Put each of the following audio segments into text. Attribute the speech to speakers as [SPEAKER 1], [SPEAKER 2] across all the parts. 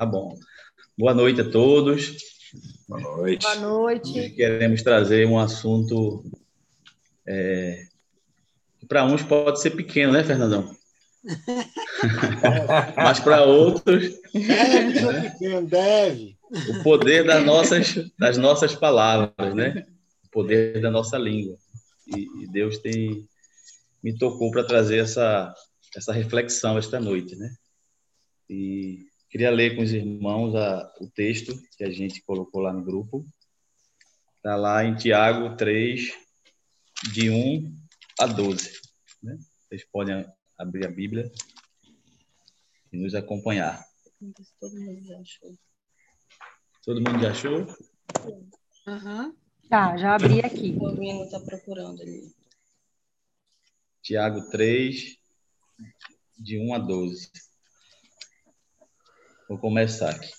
[SPEAKER 1] Tá bom. Boa noite a todos.
[SPEAKER 2] Boa noite.
[SPEAKER 3] Boa noite.
[SPEAKER 1] Hoje queremos trazer um assunto é, que para uns pode ser pequeno, né, Fernandão? Mas para outros.
[SPEAKER 4] Deve ser pequeno, deve.
[SPEAKER 1] O poder das nossas, das nossas palavras, né? O poder da nossa língua. E, e Deus tem me tocou para trazer essa, essa reflexão esta noite, né? E queria ler com os irmãos a, o texto que a gente colocou lá no grupo. Está lá em Tiago 3, de 1 a 12. Né? Vocês podem abrir a Bíblia e nos acompanhar.
[SPEAKER 3] Todo mundo já achou.
[SPEAKER 1] Todo mundo já achou?
[SPEAKER 3] Aham.
[SPEAKER 5] Tá, já abri aqui.
[SPEAKER 3] O menino está procurando ali.
[SPEAKER 1] Tiago 3, de 1 a 12. Vou começar aqui.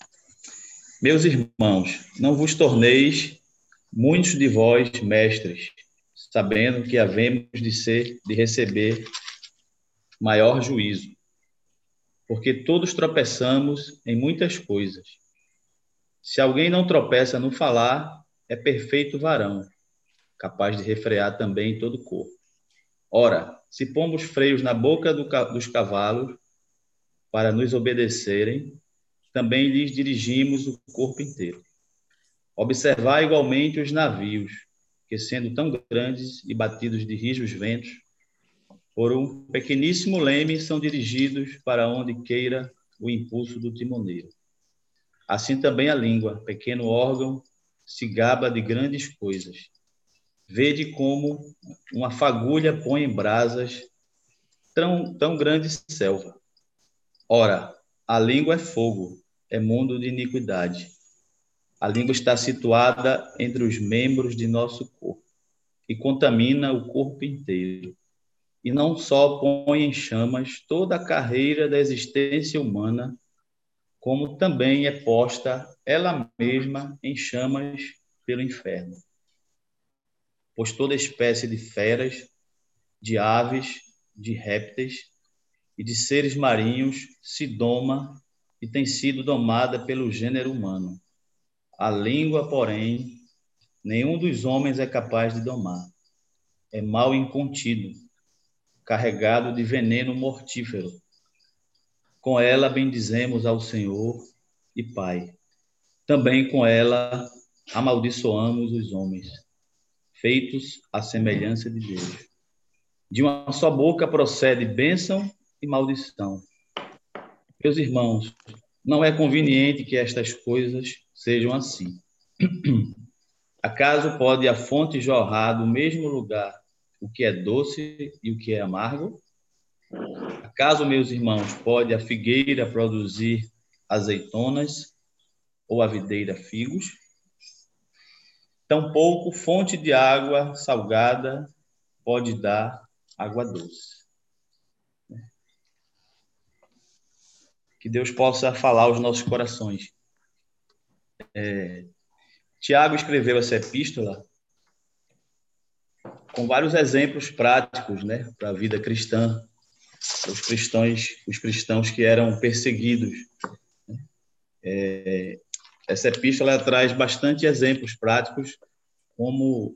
[SPEAKER 1] Meus irmãos, não vos torneis muitos de vós mestres, sabendo que havemos de ser, de receber maior juízo. Porque todos tropeçamos em muitas coisas. Se alguém não tropeça no falar, é perfeito varão, capaz de refrear também todo o corpo. Ora, se pomos freios na boca do, dos cavalos para nos obedecerem, também lhes dirigimos o corpo inteiro. Observar igualmente os navios, que sendo tão grandes e batidos de rijos ventos, por um pequeníssimo leme são dirigidos para onde queira o impulso do timoneiro. Assim também a língua, pequeno órgão, se gaba de grandes coisas. Vede como uma fagulha põe em brasas tão, tão grande selva. Ora, a língua é fogo, é mundo de iniquidade. A língua está situada entre os membros de nosso corpo e contamina o corpo inteiro. E não só põe em chamas toda a carreira da existência humana, como também é posta ela mesma em chamas pelo inferno. Pois toda espécie de feras, de aves, de répteis e de seres marinhos se doma e tem sido domada pelo gênero humano. A língua, porém, nenhum dos homens é capaz de domar. É mal incontido, carregado de veneno mortífero. Com ela bendizemos ao Senhor e Pai. Também com ela amaldiçoamos os homens, feitos à semelhança de Deus. De uma só boca procede bênção e maldição. Meus irmãos, não é conveniente que estas coisas sejam assim. Acaso pode a fonte jorrar do mesmo lugar o que é doce e o que é amargo? Acaso, meus irmãos, pode a figueira produzir azeitonas ou a videira figos? Tampouco fonte de água salgada pode dar água doce. Que Deus possa falar aos nossos corações. É, Tiago escreveu essa epístola com vários exemplos práticos, né, para a vida cristã, os cristãos, os cristãos que eram perseguidos. É, essa epístola traz bastante exemplos práticos, como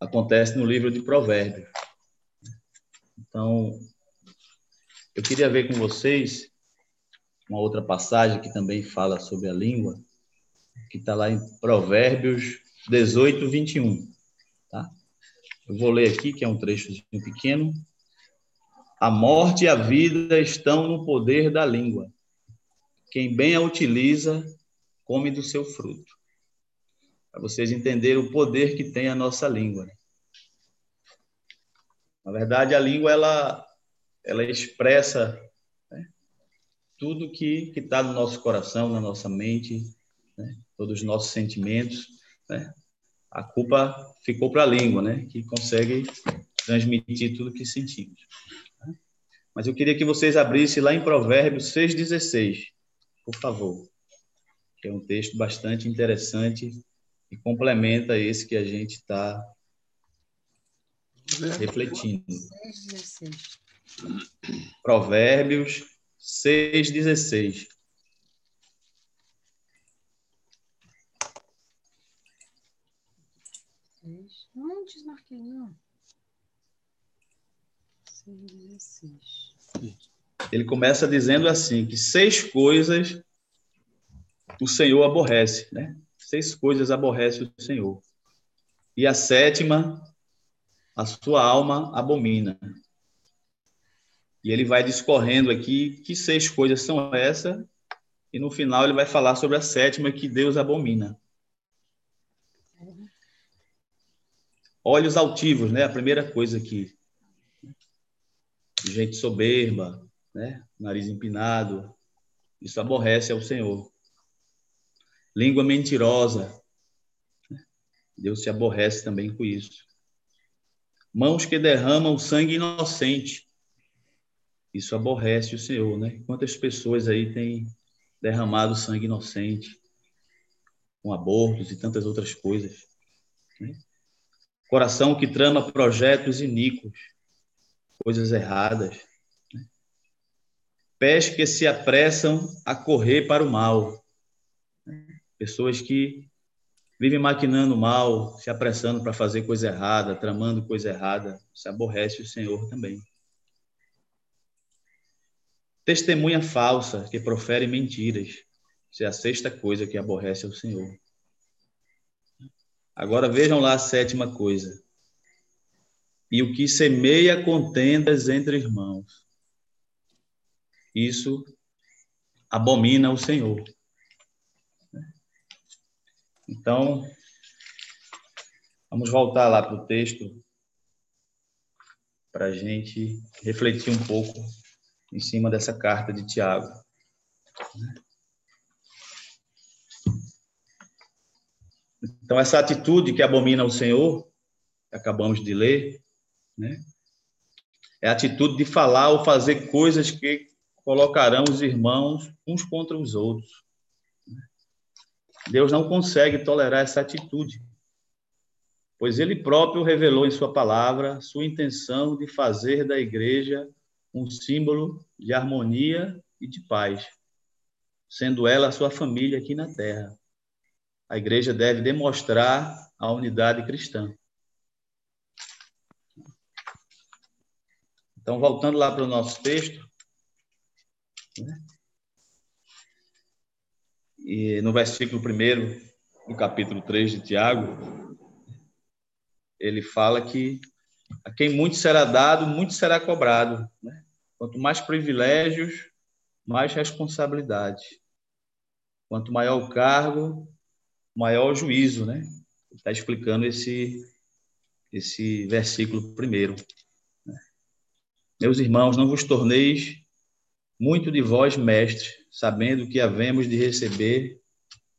[SPEAKER 1] acontece no livro de Provérbios. Então, eu queria ver com vocês uma outra passagem que também fala sobre a língua, que está lá em Provérbios 18, 21. Tá? Eu vou ler aqui, que é um trecho pequeno. A morte e a vida estão no poder da língua. Quem bem a utiliza, come do seu fruto. Para vocês entenderem o poder que tem a nossa língua. Na verdade, a língua ela, ela expressa tudo que está no nosso coração, na nossa mente, né? todos os nossos sentimentos. Né? A culpa ficou para a língua, né? que consegue transmitir tudo que sentimos. Né? Mas eu queria que vocês abrissem lá em Provérbios 6,16, por favor, que é um texto bastante interessante e complementa esse que a gente está refletindo. Provérbios 6,16.
[SPEAKER 3] Não desmarquei, não. 6,16.
[SPEAKER 1] Ele começa dizendo assim: que seis coisas o Senhor aborrece, né? Seis coisas aborrece o Senhor. E a sétima, a sua alma abomina. E ele vai discorrendo aqui que seis coisas são essas, e no final ele vai falar sobre a sétima que Deus abomina. Olhos altivos, né? A primeira coisa aqui. Gente soberba, né? Nariz empinado. Isso aborrece ao Senhor. Língua mentirosa. Deus se aborrece também com isso. Mãos que derramam sangue inocente. Isso aborrece o Senhor, né? Quantas pessoas aí têm derramado sangue inocente com abortos e tantas outras coisas. Né? Coração que trama projetos iníquos, coisas erradas. Né? Pés que se apressam a correr para o mal. Né? Pessoas que vivem maquinando mal, se apressando para fazer coisa errada, tramando coisa errada. Isso aborrece o Senhor também. Testemunha falsa que profere mentiras. Isso é a sexta coisa que aborrece o Senhor. Agora vejam lá a sétima coisa. E o que semeia contendas entre irmãos. Isso abomina o Senhor. Então, vamos voltar lá para o texto para a gente refletir um pouco em cima dessa carta de Tiago. Então, essa atitude que abomina o Senhor, que acabamos de ler, né? é a atitude de falar ou fazer coisas que colocarão os irmãos uns contra os outros. Deus não consegue tolerar essa atitude, pois ele próprio revelou em sua palavra sua intenção de fazer da igreja um símbolo de harmonia e de paz, sendo ela a sua família aqui na terra. A igreja deve demonstrar a unidade cristã. Então, voltando lá para o nosso texto, né? e no versículo 1 do capítulo 3 de Tiago, ele fala que a quem muito será dado, muito será cobrado. Né? Quanto mais privilégios, mais responsabilidade. Quanto maior o cargo, maior o juízo, né? Está explicando esse esse versículo primeiro. Né? Meus irmãos, não vos torneis muito de vós mestres, sabendo que havemos de receber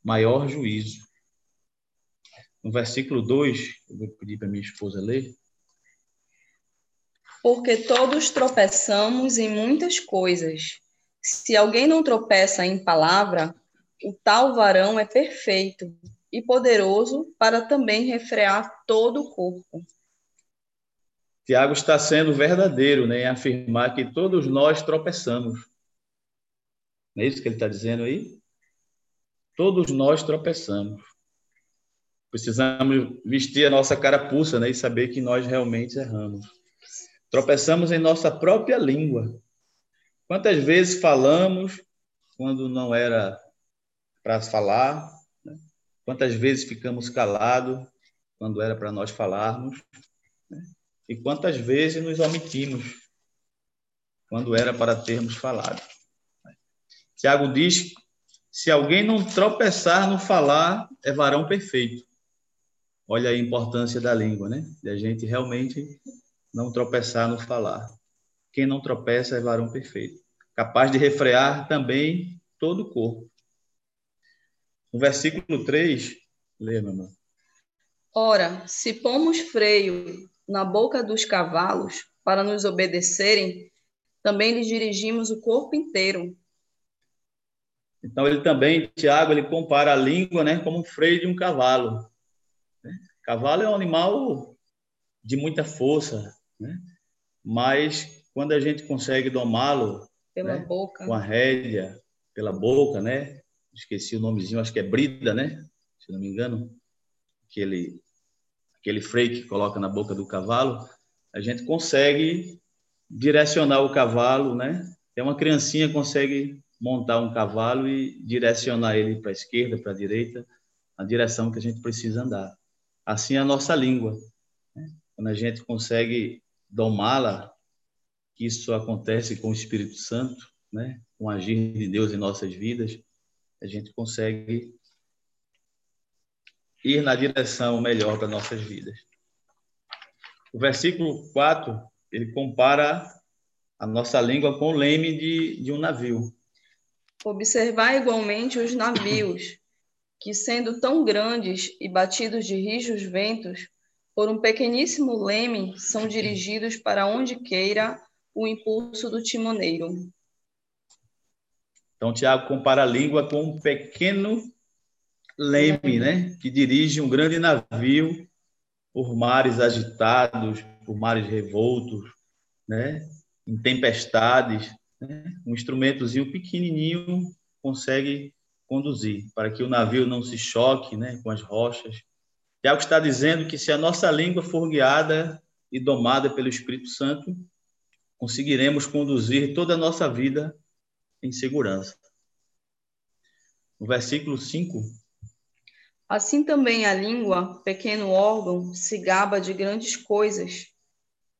[SPEAKER 1] maior juízo. No versículo 2, eu vou pedir para minha esposa ler
[SPEAKER 3] porque todos tropeçamos em muitas coisas. Se alguém não tropeça em palavra, o tal varão é perfeito e poderoso para também refrear todo o corpo.
[SPEAKER 1] Tiago está sendo verdadeiro né, em afirmar que todos nós tropeçamos. Não é isso que ele está dizendo aí? Todos nós tropeçamos. Precisamos vestir a nossa carapuça né, e saber que nós realmente erramos. Tropeçamos em nossa própria língua. Quantas vezes falamos quando não era para falar? Né? Quantas vezes ficamos calados quando era para nós falarmos? Né? E quantas vezes nos omitimos quando era para termos falado? Tiago diz: se alguém não tropeçar no falar, é varão perfeito. Olha a importância da língua, né? De a gente realmente não tropeçar no falar. Quem não tropeça é varão perfeito, capaz de refrear também todo o corpo. No versículo 3, lê, mamãe.
[SPEAKER 3] Ora, se pomos freio na boca dos cavalos para nos obedecerem, também lhes dirigimos o corpo inteiro.
[SPEAKER 1] Então ele também, Tiago, ele compara a língua, né, como um freio de um cavalo. Cavalo é um animal de muita força, né? Mas quando a gente consegue domá-lo
[SPEAKER 3] pela
[SPEAKER 1] né?
[SPEAKER 3] boca,
[SPEAKER 1] com a rédea, pela boca, né? Esqueci o nomezinho, acho que é brida, né? Se não me engano, aquele aquele freio que coloca na boca do cavalo, a gente consegue direcionar o cavalo, né? Tem uma criancinha consegue montar um cavalo e direcionar ele para a esquerda, para a direita, a direção que a gente precisa andar. Assim é a nossa língua. Né? Quando a gente consegue domá-la, que isso acontece com o Espírito Santo, né? com o agir de Deus em nossas vidas, a gente consegue ir na direção melhor para nossas vidas. O versículo 4, ele compara a nossa língua com o leme de, de um navio.
[SPEAKER 3] Observar igualmente os navios, que sendo tão grandes e batidos de rijos ventos, por um pequeníssimo leme, são dirigidos para onde queira o impulso do timoneiro.
[SPEAKER 1] Então, Tiago compara a língua com um pequeno leme, né? Que dirige um grande navio por mares agitados, por mares revoltos, né? Em tempestades, né? um instrumentozinho pequenininho consegue conduzir para que o navio não se choque, né? Com as rochas. Tiago está dizendo que se a nossa língua for guiada e domada pelo Espírito Santo, conseguiremos conduzir toda a nossa vida em segurança. No versículo 5.
[SPEAKER 3] Assim também a língua, pequeno órgão, se gaba de grandes coisas.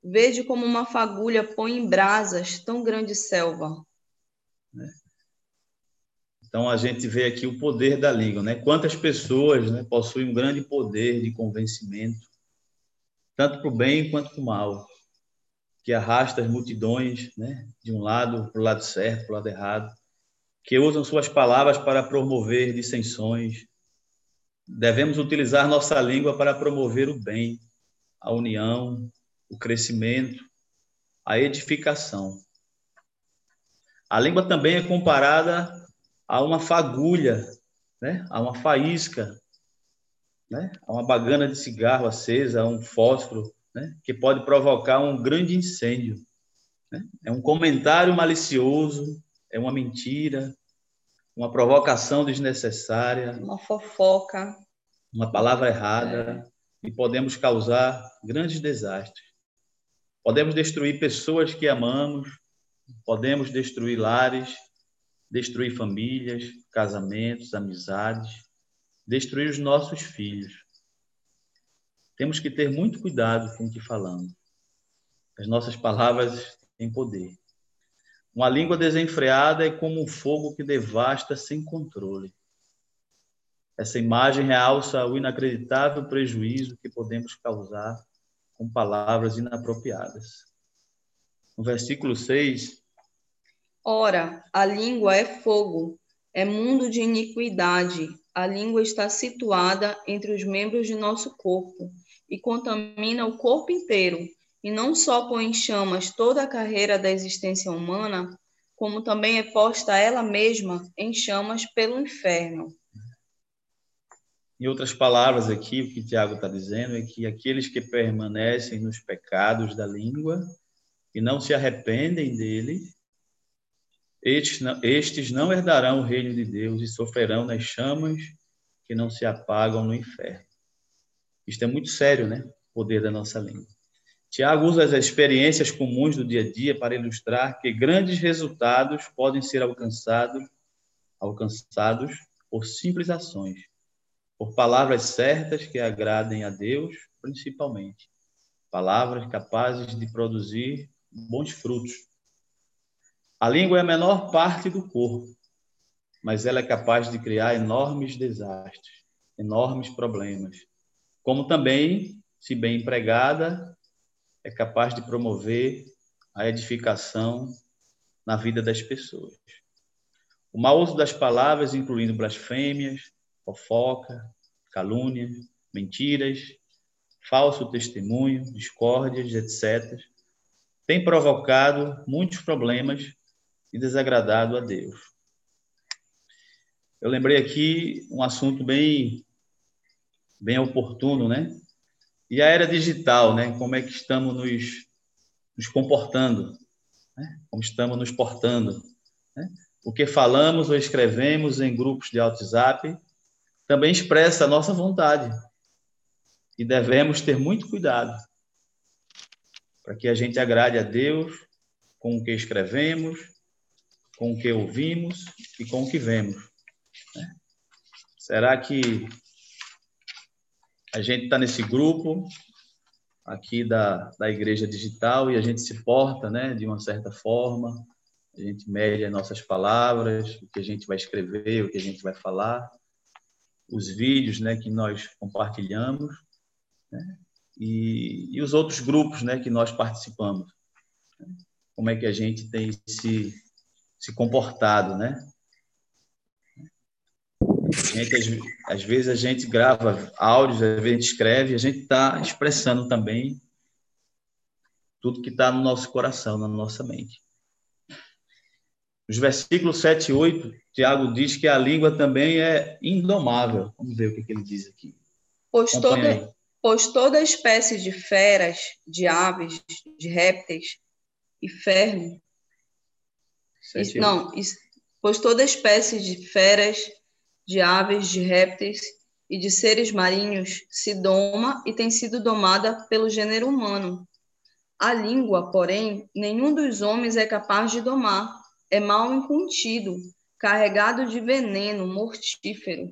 [SPEAKER 3] Vede como uma fagulha põe em brasas tão grande selva.
[SPEAKER 1] Então a gente vê aqui o poder da língua, né? Quantas pessoas né, possuem um grande poder de convencimento, tanto para o bem quanto para o mal que arrasta as multidões né, de um lado para o lado certo, para o lado errado, que usam suas palavras para promover dissensões. Devemos utilizar nossa língua para promover o bem, a união, o crescimento, a edificação. A língua também é comparada a uma fagulha, né? a uma faísca, né? a uma bagana de cigarro acesa, a um fósforo né, que pode provocar um grande incêndio. Né? É um comentário malicioso, é uma mentira, uma provocação desnecessária,
[SPEAKER 3] uma fofoca,
[SPEAKER 1] uma palavra errada, é. e podemos causar grandes desastres. Podemos destruir pessoas que amamos, podemos destruir lares, destruir famílias, casamentos, amizades, destruir os nossos filhos. Temos que ter muito cuidado com o que falamos. As nossas palavras têm poder. Uma língua desenfreada é como um fogo que devasta sem controle. Essa imagem realça o inacreditável prejuízo que podemos causar com palavras inapropriadas. No versículo 6.
[SPEAKER 3] Ora, a língua é fogo, é mundo de iniquidade. A língua está situada entre os membros de nosso corpo e contamina o corpo inteiro, e não só põe em chamas toda a carreira da existência humana, como também é posta ela mesma em chamas pelo inferno.
[SPEAKER 1] Em outras palavras, aqui, o que Tiago está dizendo é que aqueles que permanecem nos pecados da língua e não se arrependem dele, estes não, estes não herdarão o reino de Deus e sofrerão nas chamas que não se apagam no inferno. Isto é muito sério, né? O poder da nossa língua. Tiago usa as experiências comuns do dia a dia para ilustrar que grandes resultados podem ser alcançados, alcançados por simples ações, por palavras certas que agradem a Deus, principalmente. Palavras capazes de produzir bons frutos. A língua é a menor parte do corpo, mas ela é capaz de criar enormes desastres, enormes problemas como também, se bem empregada, é capaz de promover a edificação na vida das pessoas. O mau uso das palavras, incluindo blasfêmias, fofoca, calúnia, mentiras, falso testemunho, discórdias, etc., tem provocado muitos problemas e desagradado a Deus. Eu lembrei aqui um assunto bem bem oportuno, né? E a era digital, né? Como é que estamos nos, nos comportando, né? como estamos nos portando. Né? O que falamos ou escrevemos em grupos de WhatsApp também expressa a nossa vontade. e devemos ter muito cuidado para que a gente agrade a Deus com o que escrevemos, com o que ouvimos e com o que vemos. Né? Será que a gente está nesse grupo aqui da, da Igreja Digital e a gente se porta né, de uma certa forma, a gente mede as nossas palavras, o que a gente vai escrever, o que a gente vai falar, os vídeos né, que nós compartilhamos né, e, e os outros grupos né, que nós participamos. Como é que a gente tem se, se comportado, né? Gente, às, às, vezes a gente grava áudios, às vezes a gente escreve, a gente está expressando também tudo que está no nosso coração, na nossa mente. Os versículos 7 e 8, Tiago diz que a língua também é indomável. Vamos ver o que, que ele diz aqui.
[SPEAKER 3] Pois toda, pois toda espécie de feras, de aves, de répteis e ferro. Não, pois toda espécie de feras, de aves, de répteis e de seres marinhos se doma e tem sido domada pelo gênero humano. A língua, porém, nenhum dos homens é capaz de domar. É mal incontido, carregado de veneno mortífero.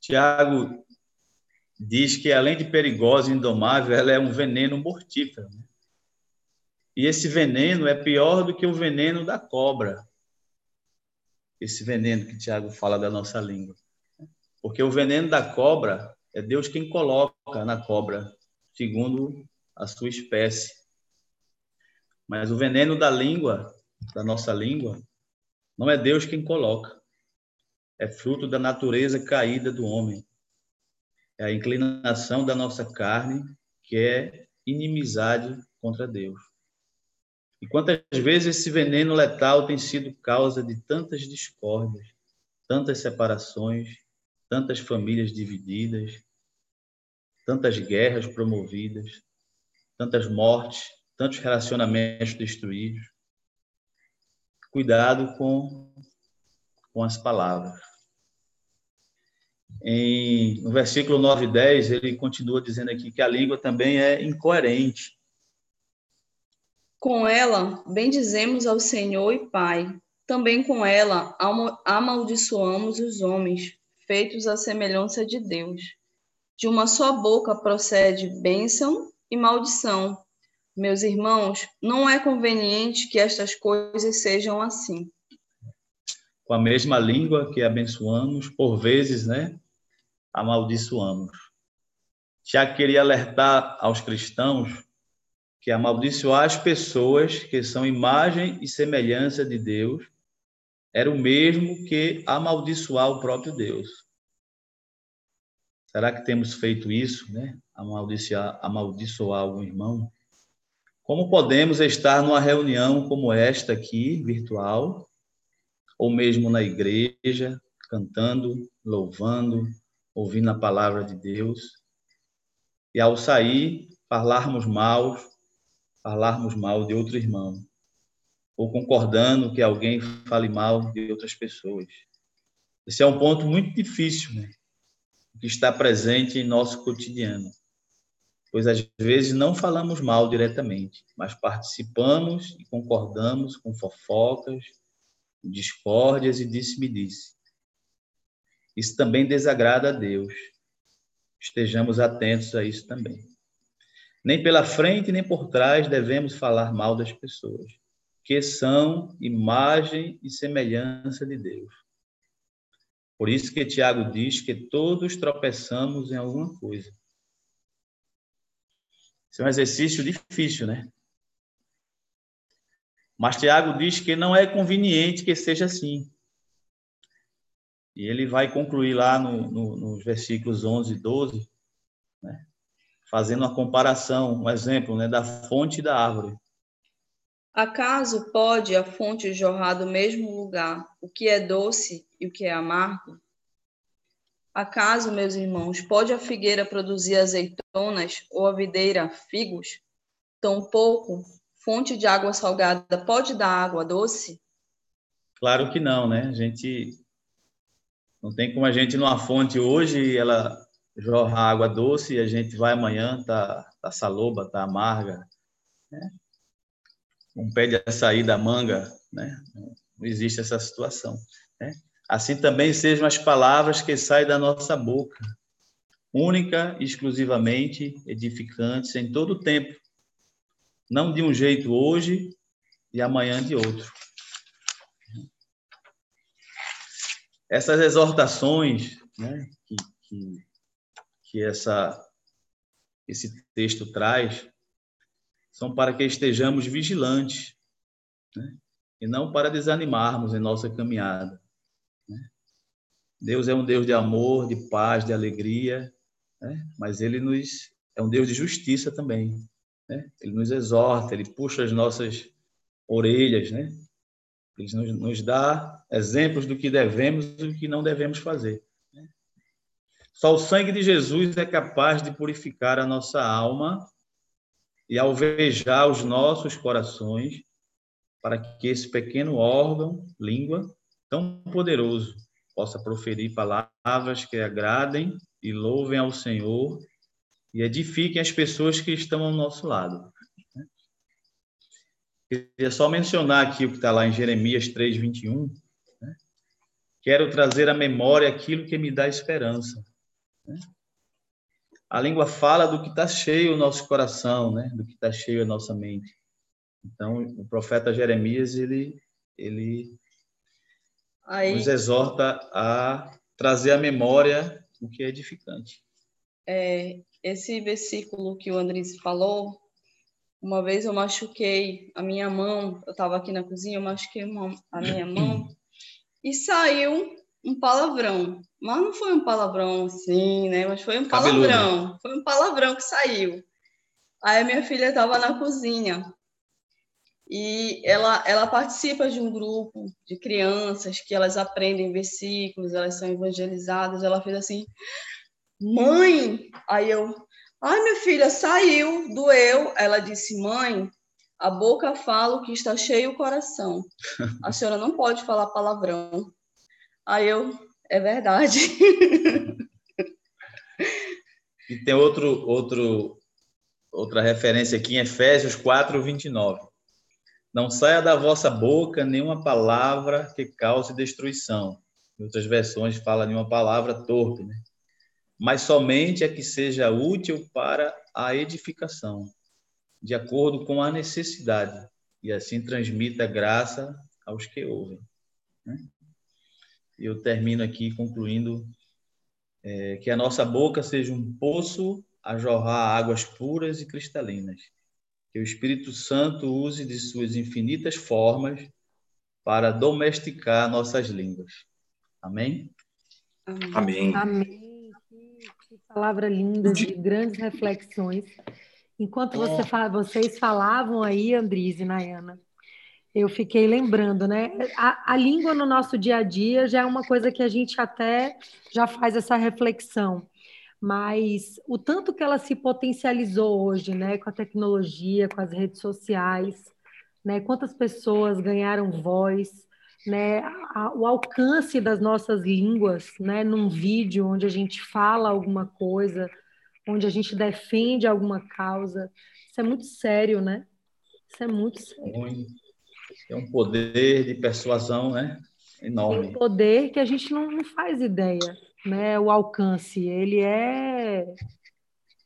[SPEAKER 1] Tiago diz que, além de perigosa e indomável, ela é um veneno mortífero. Né? E esse veneno é pior do que o veneno da cobra esse veneno que Tiago fala da nossa língua. Porque o veneno da cobra é Deus quem coloca na cobra, segundo a sua espécie. Mas o veneno da língua, da nossa língua, não é Deus quem coloca. É fruto da natureza caída do homem. É a inclinação da nossa carne, que é inimizade contra Deus. E quantas vezes esse veneno letal tem sido causa de tantas discórdias, tantas separações, tantas famílias divididas, tantas guerras promovidas, tantas mortes, tantos relacionamentos destruídos. Cuidado com, com as palavras. Em, no versículo 9 e 10, ele continua dizendo aqui que a língua também é incoerente.
[SPEAKER 3] Com ela, bendizemos ao Senhor e Pai. Também com ela, amaldiçoamos os homens, feitos à semelhança de Deus. De uma só boca procede bênção e maldição. Meus irmãos, não é conveniente que estas coisas sejam assim.
[SPEAKER 1] Com a mesma língua que abençoamos, por vezes, né, amaldiçoamos. Já queria alertar aos cristãos que amaldiçoar as pessoas que são imagem e semelhança de Deus era o mesmo que amaldiçoar o próprio Deus. Será que temos feito isso, né? Amaldiçoar, amaldiçoar algum irmão? Como podemos estar numa reunião como esta aqui, virtual, ou mesmo na igreja, cantando, louvando, ouvindo a palavra de Deus, e ao sair, falarmos mal falarmos mal de outro irmão, ou concordando que alguém fale mal de outras pessoas. Esse é um ponto muito difícil, né? que está presente em nosso cotidiano. Pois às vezes não falamos mal diretamente, mas participamos e concordamos com fofocas, discórdias e disse-me-disse. Isso também desagrada a Deus. Estejamos atentos a isso também. Nem pela frente nem por trás devemos falar mal das pessoas, que são imagem e semelhança de Deus. Por isso que Tiago diz que todos tropeçamos em alguma coisa. Isso é um exercício difícil, né? Mas Tiago diz que não é conveniente que seja assim. E ele vai concluir lá no, no, nos versículos 11 e 12, né? Fazendo uma comparação, um exemplo né, da fonte da árvore.
[SPEAKER 3] Acaso pode a fonte jorrar do mesmo lugar o que é doce e o que é amargo? Acaso, meus irmãos, pode a figueira produzir azeitonas ou a videira figos? Tampouco fonte de água salgada pode dar água doce?
[SPEAKER 1] Claro que não, né? A gente não tem como a gente numa fonte hoje ela jorrar água doce e a gente vai amanhã, tá, tá saloba, tá amarga. Né? Um pé de açaí da manga, né? Não existe essa situação. Né? Assim também sejam as palavras que saem da nossa boca, única e exclusivamente edificantes em todo o tempo, não de um jeito hoje e amanhã de outro. Essas exortações né, que, que, que essa, esse texto traz são para que estejamos vigilantes né, e não para desanimarmos em nossa caminhada. Né? Deus é um Deus de amor, de paz, de alegria, né? mas Ele nos é um Deus de justiça também. Né? Ele nos exorta, Ele puxa as nossas orelhas, né? Ele nos, nos dá exemplos do que devemos e do que não devemos fazer. Só o sangue de Jesus é capaz de purificar a nossa alma e alvejar os nossos corações para que esse pequeno órgão, língua, tão poderoso, possa proferir palavras que agradem e louvem ao Senhor e edifiquem as pessoas que estão ao nosso lado. Queria só mencionar aqui o que está lá em Jeremias 3, 21. Né? Quero trazer à memória aquilo que me dá esperança. Né? A língua fala do que está cheio o nosso coração, né? do que está cheio a nossa mente. Então, o profeta Jeremias, ele, ele Aí, nos exorta a trazer à memória o que é edificante.
[SPEAKER 3] É, esse versículo que o Andrés falou, uma vez eu machuquei a minha mão, eu estava aqui na cozinha, eu machuquei uma, a minha mão e saiu um palavrão. Mas não foi um palavrão assim, né? Mas foi um Cabeludo. palavrão. Foi um palavrão que saiu. Aí a minha filha estava na cozinha e ela, ela participa de um grupo de crianças que elas aprendem versículos, elas são evangelizadas. Ela fez assim, mãe! Aí eu, ai, minha filha, saiu, doeu. Ela disse, mãe, a boca fala o que está cheio o coração. A senhora não pode falar palavrão. Aí eu, é verdade.
[SPEAKER 1] E tem outro, outro, outra referência aqui em Efésios 4, 29. Não saia da vossa boca nenhuma palavra que cause destruição. Em outras versões fala de uma palavra torpe, né? Mas somente a que seja útil para a edificação, de acordo com a necessidade, e assim transmita graça aos que ouvem. Né? Eu termino aqui concluindo é, que a nossa boca seja um poço a jorrar águas puras e cristalinas que o Espírito Santo use de suas infinitas formas para domesticar nossas línguas. Amém?
[SPEAKER 2] Amém. Amém.
[SPEAKER 5] Que, palavra linda, de grandes reflexões. Enquanto você, vocês falavam aí, Andriz e Nayana, eu fiquei lembrando, né? A, a, língua no nosso dia a dia já é uma coisa que a gente até já faz essa reflexão mas o tanto que ela se potencializou hoje, né, com a tecnologia, com as redes sociais, né, quantas pessoas ganharam voz, né, a, o alcance das nossas línguas, né, num vídeo onde a gente fala alguma coisa, onde a gente defende alguma causa, isso é muito sério, né? Isso é muito sério.
[SPEAKER 1] É um poder de persuasão, né? Enorme.
[SPEAKER 5] Tem um poder que a gente não, não faz ideia né, o alcance, ele é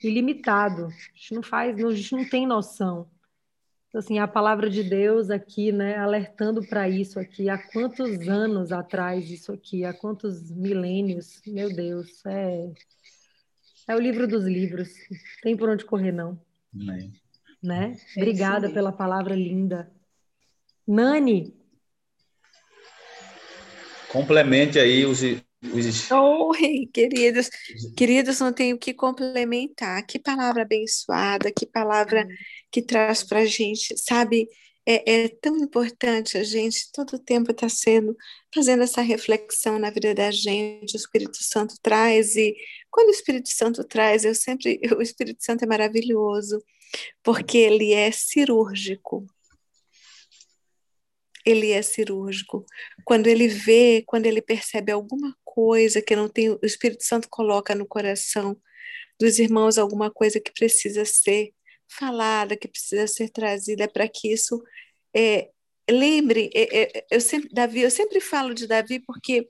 [SPEAKER 5] ilimitado. A gente não faz, a gente não tem noção. Então, assim, a palavra de Deus aqui, né, alertando para isso aqui, há quantos anos atrás isso aqui, há quantos milênios, meu Deus, é, é o livro dos livros, tem por onde correr, não. É. Né? Obrigada pela palavra linda. Nani.
[SPEAKER 1] Complemente aí os,
[SPEAKER 6] Oi, queridos, queridos, não tenho o que complementar. Que palavra abençoada, que palavra que traz para a gente, sabe? É, é, tão importante a gente todo o tempo estar tá sendo fazendo essa reflexão na vida da gente. O Espírito Santo traz e quando o Espírito Santo traz, eu sempre o Espírito Santo é maravilhoso porque ele é cirúrgico. Ele é cirúrgico. Quando ele vê, quando ele percebe alguma coisa que não tem, o Espírito Santo coloca no coração dos irmãos alguma coisa que precisa ser falada, que precisa ser trazida para que isso é, lembre, é, é, eu sempre, Davi, eu sempre falo de Davi porque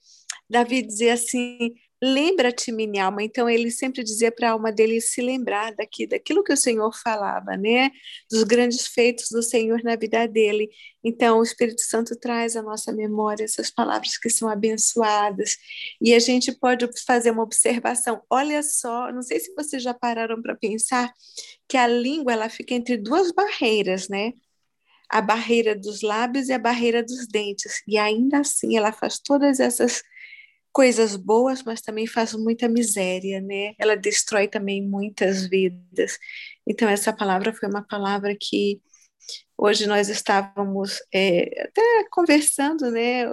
[SPEAKER 6] Davi dizia assim, lembra-te, minha alma. Então ele sempre dizia para a alma dele se lembrar daqui, daquilo que o Senhor falava, né? Dos grandes feitos do Senhor na vida dele. Então o Espírito Santo traz à nossa memória essas palavras que são abençoadas. E a gente pode fazer uma observação. Olha só, não sei se vocês já pararam para pensar que a língua ela fica entre duas barreiras, né? A barreira dos lábios e a barreira dos dentes. E ainda assim ela faz todas essas coisas boas, mas também faz muita miséria, né? Ela destrói também muitas vidas. Então, essa palavra foi uma palavra que hoje nós estávamos é, até conversando, né?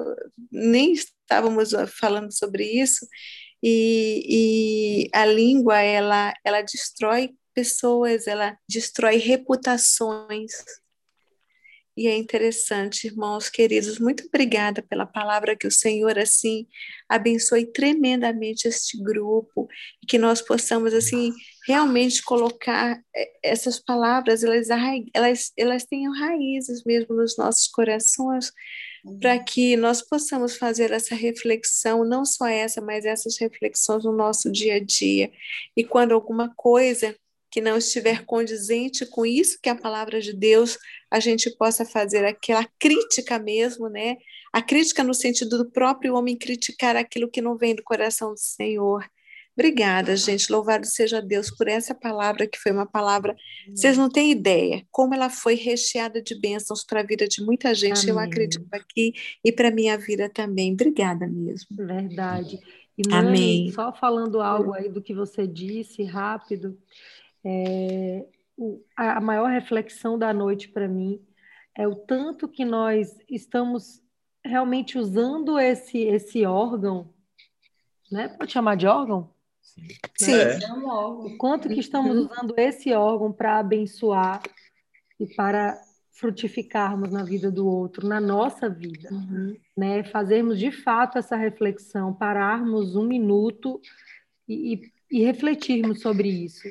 [SPEAKER 6] Nem estávamos falando sobre isso. E, e a língua, ela, ela destrói pessoas, ela destrói reputações, e é interessante, irmãos queridos, muito obrigada pela palavra que o Senhor assim abençoe tremendamente este grupo e que nós possamos assim realmente colocar eh, essas palavras, elas elas elas tenham raízes mesmo nos nossos corações, para que nós possamos fazer essa reflexão, não só essa, mas essas reflexões no nosso dia a dia. E quando alguma coisa que não estiver condizente com isso que é a palavra de Deus, a gente possa fazer aquela crítica mesmo, né? A crítica no sentido do próprio homem criticar aquilo que não vem do coração do Senhor. Obrigada, gente. Louvado seja Deus por essa palavra, que foi uma palavra. Vocês não têm ideia como ela foi recheada de bênçãos para a vida de muita gente, Amém. eu acredito aqui, e para a minha vida também. Obrigada mesmo.
[SPEAKER 5] Verdade. E Nani, Amém. só falando algo aí do que você disse, rápido, é, o, a maior reflexão da noite para mim é o tanto que nós estamos realmente usando esse, esse órgão, né? Pode chamar de órgão?
[SPEAKER 6] Sim. Né?
[SPEAKER 5] É. O quanto que estamos uhum. usando esse órgão para abençoar e para frutificarmos na vida do outro, na nossa vida, uhum. né? Fazermos de fato essa reflexão, pararmos um minuto e, e, e refletirmos sobre isso.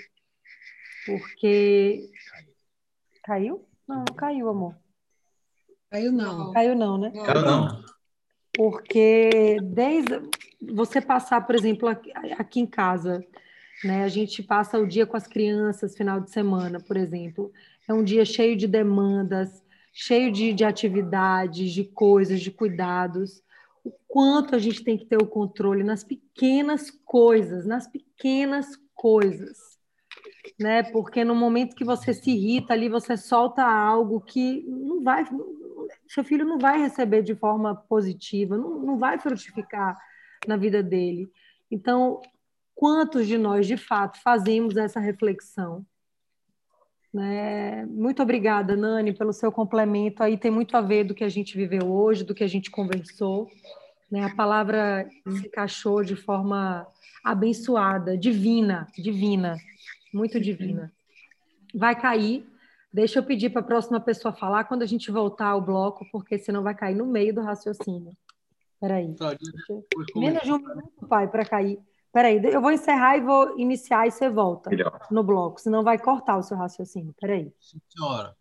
[SPEAKER 5] Porque. Caiu? Não, não caiu, amor.
[SPEAKER 2] Caiu não.
[SPEAKER 5] Caiu não, né?
[SPEAKER 1] Caiu não.
[SPEAKER 5] Porque desde você passar, por exemplo, aqui, aqui em casa, né? A gente passa o dia com as crianças, final de semana, por exemplo. É um dia cheio de demandas, cheio de, de atividades, de coisas, de cuidados. O quanto a gente tem que ter o controle nas pequenas coisas, nas pequenas coisas né? Porque no momento que você se irrita ali, você solta algo que não vai, seu filho não vai receber de forma positiva, não, não vai frutificar na vida dele. Então, quantos de nós, de fato, fazemos essa reflexão? Né? Muito obrigada, Nani, pelo seu complemento. Aí tem muito a ver do que a gente viveu hoje, do que a gente conversou. Né? A palavra se encaixou de forma abençoada, divina, divina muito uhum. divina. Vai cair. Deixa eu pedir para a próxima pessoa falar quando a gente voltar ao bloco, porque senão vai cair no meio do raciocínio. Peraí. Tá, Menos de um minuto, pai, para cair. Peraí, eu vou encerrar e vou iniciar e você volta Melhor. no bloco, senão vai cortar o seu raciocínio. Peraí.
[SPEAKER 1] Senhora.